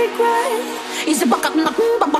Not your toy.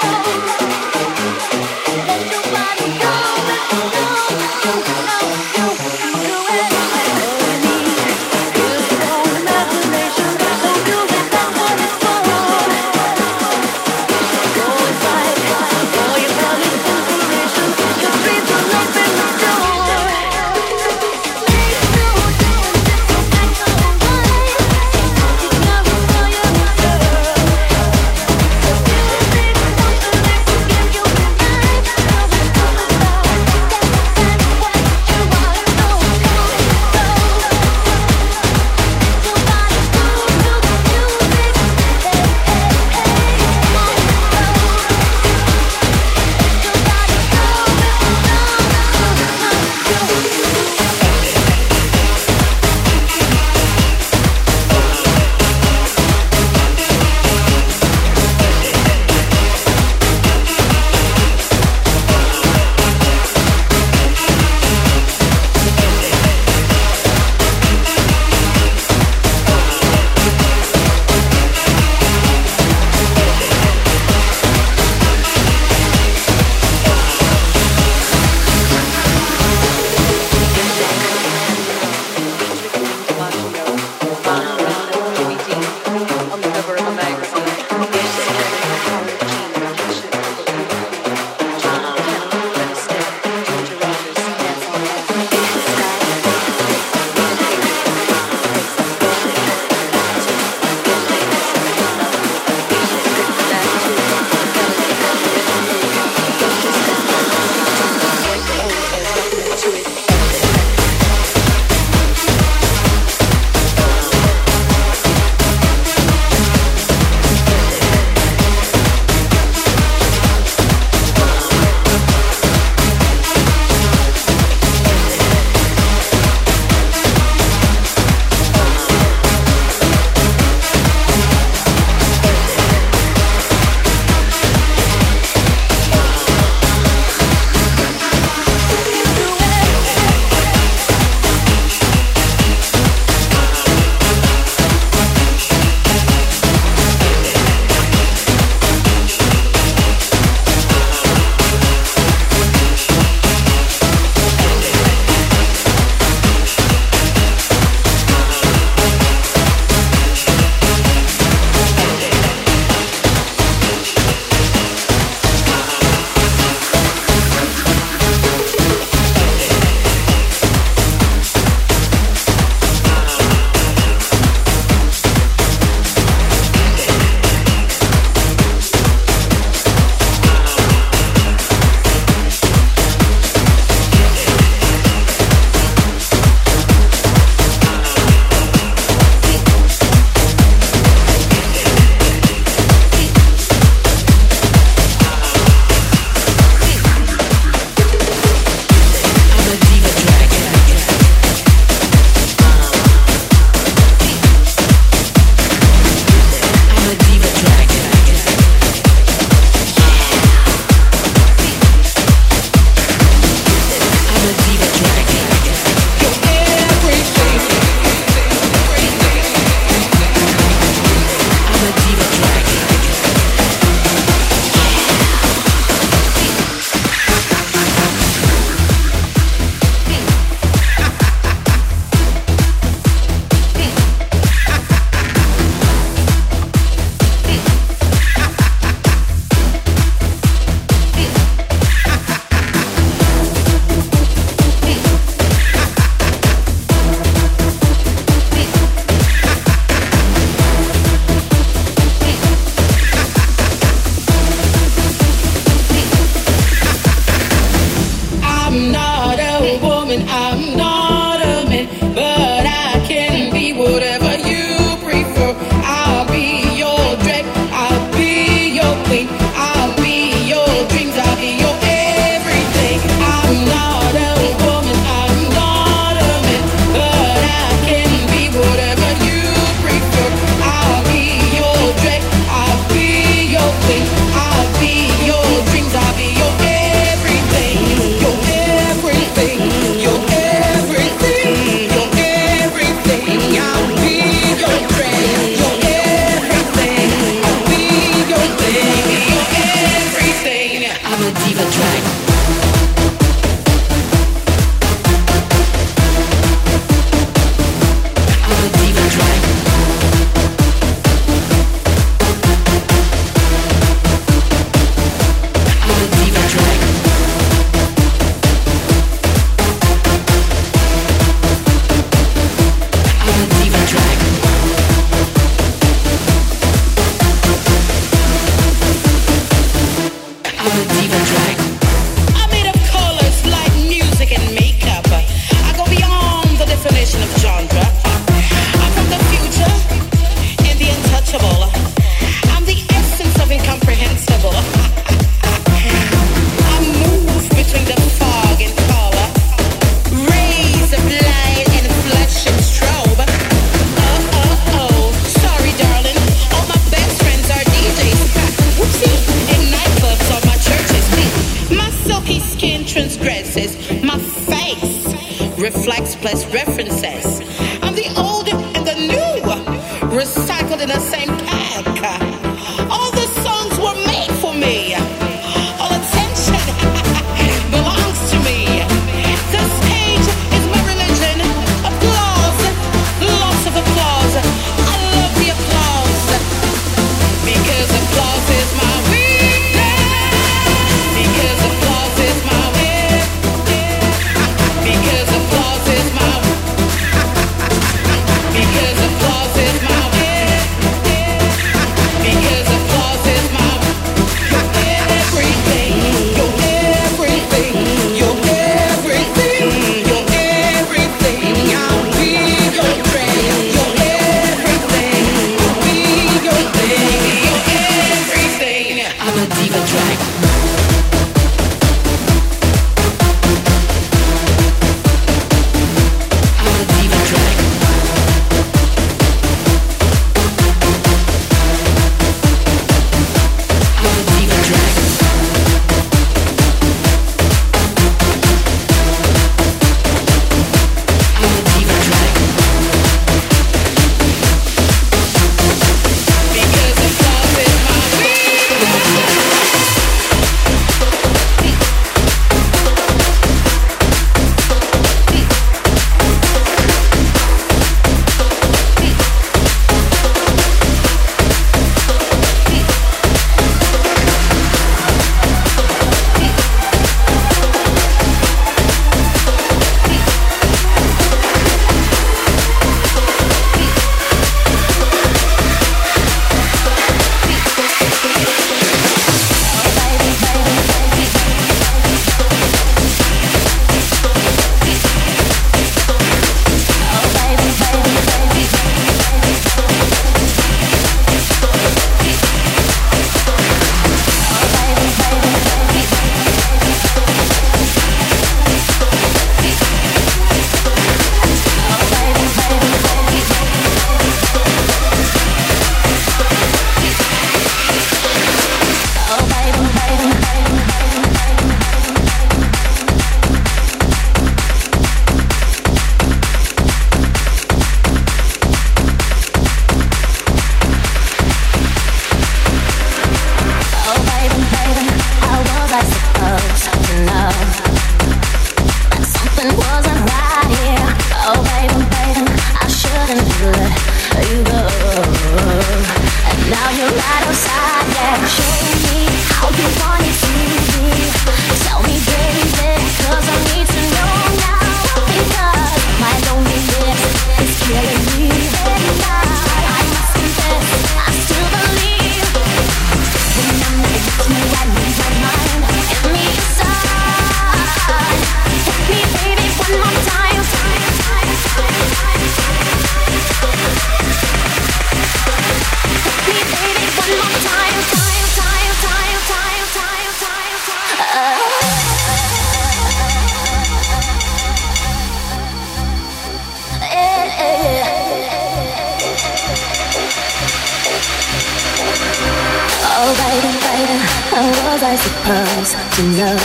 I supposed to know?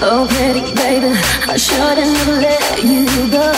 Oh, pretty baby, I shouldn't have let you me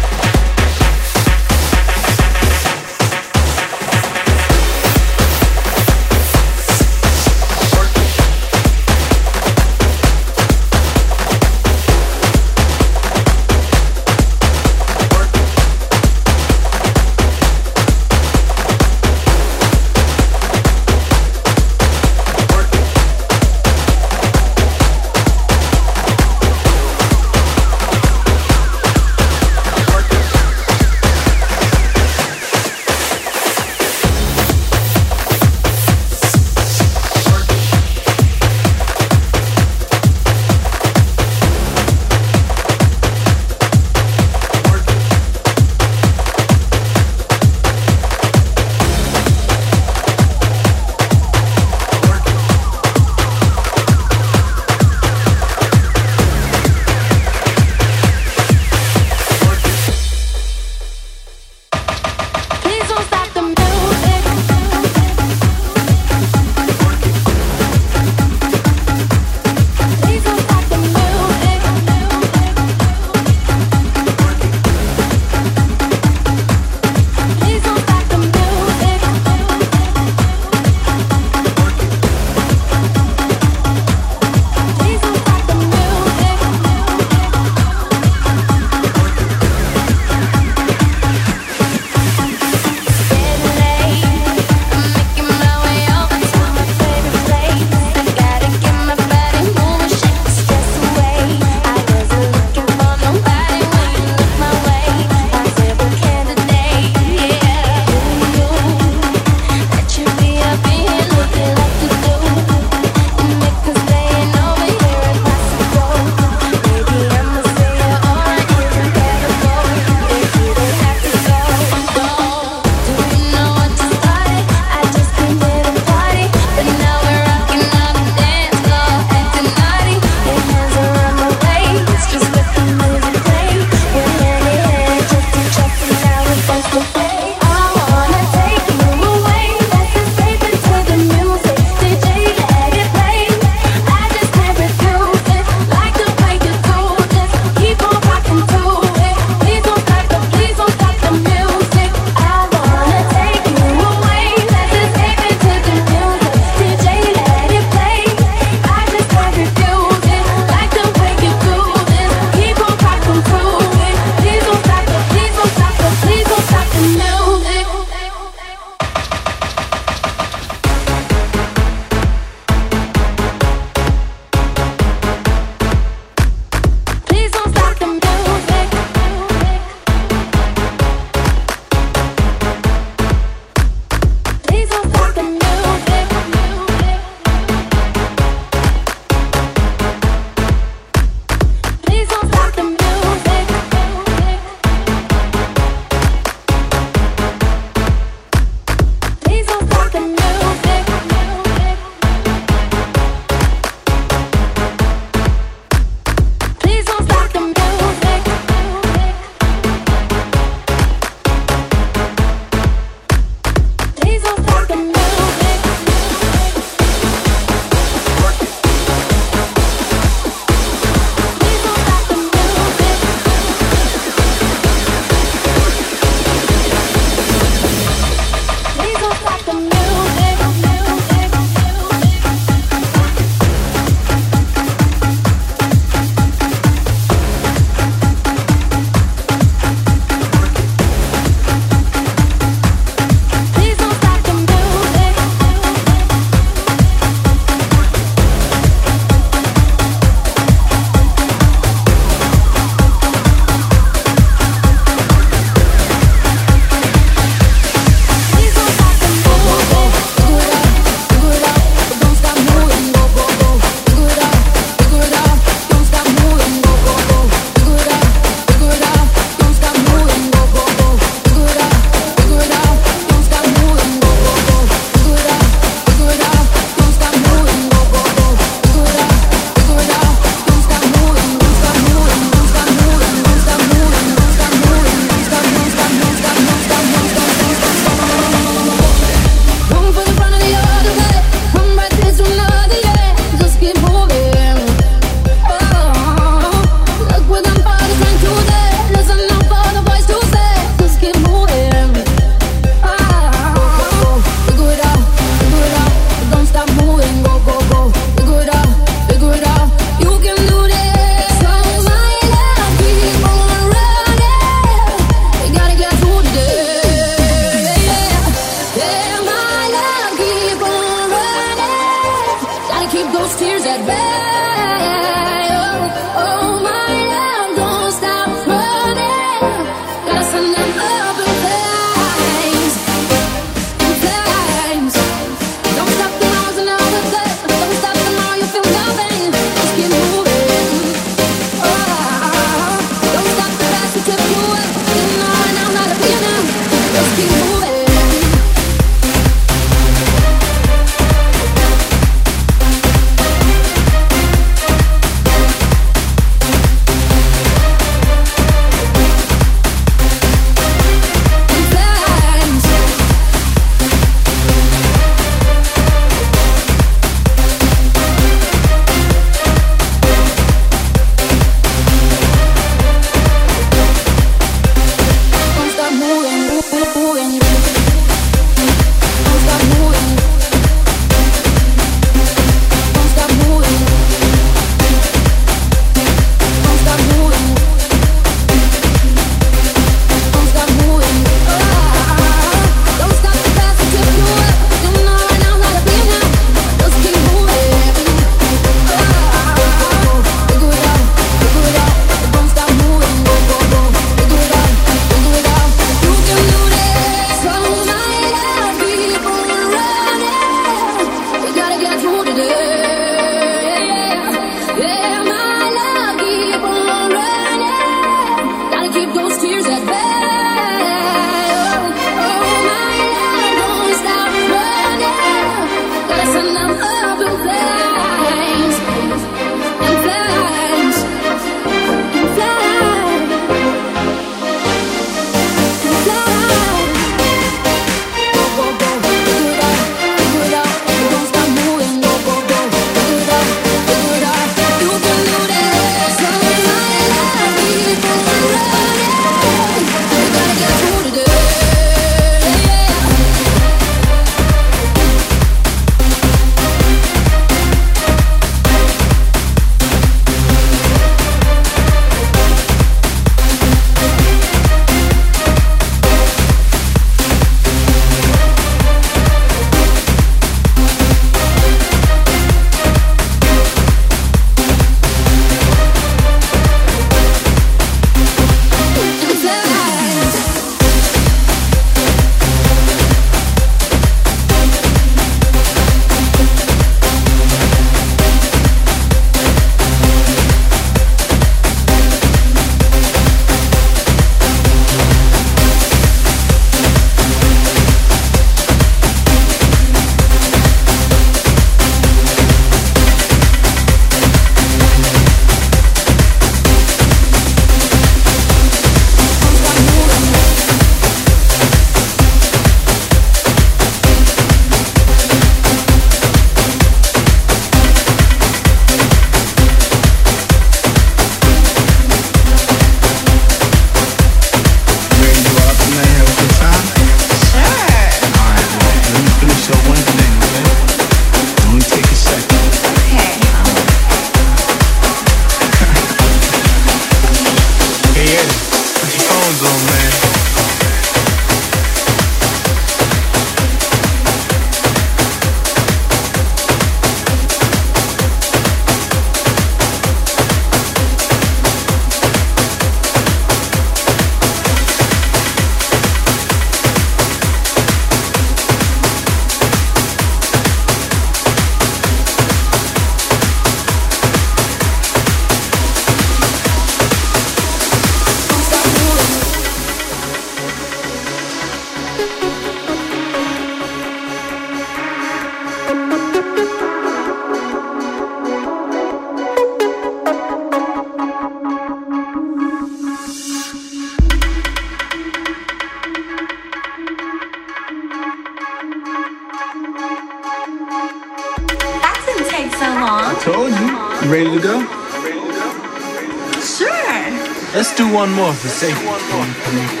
for safety.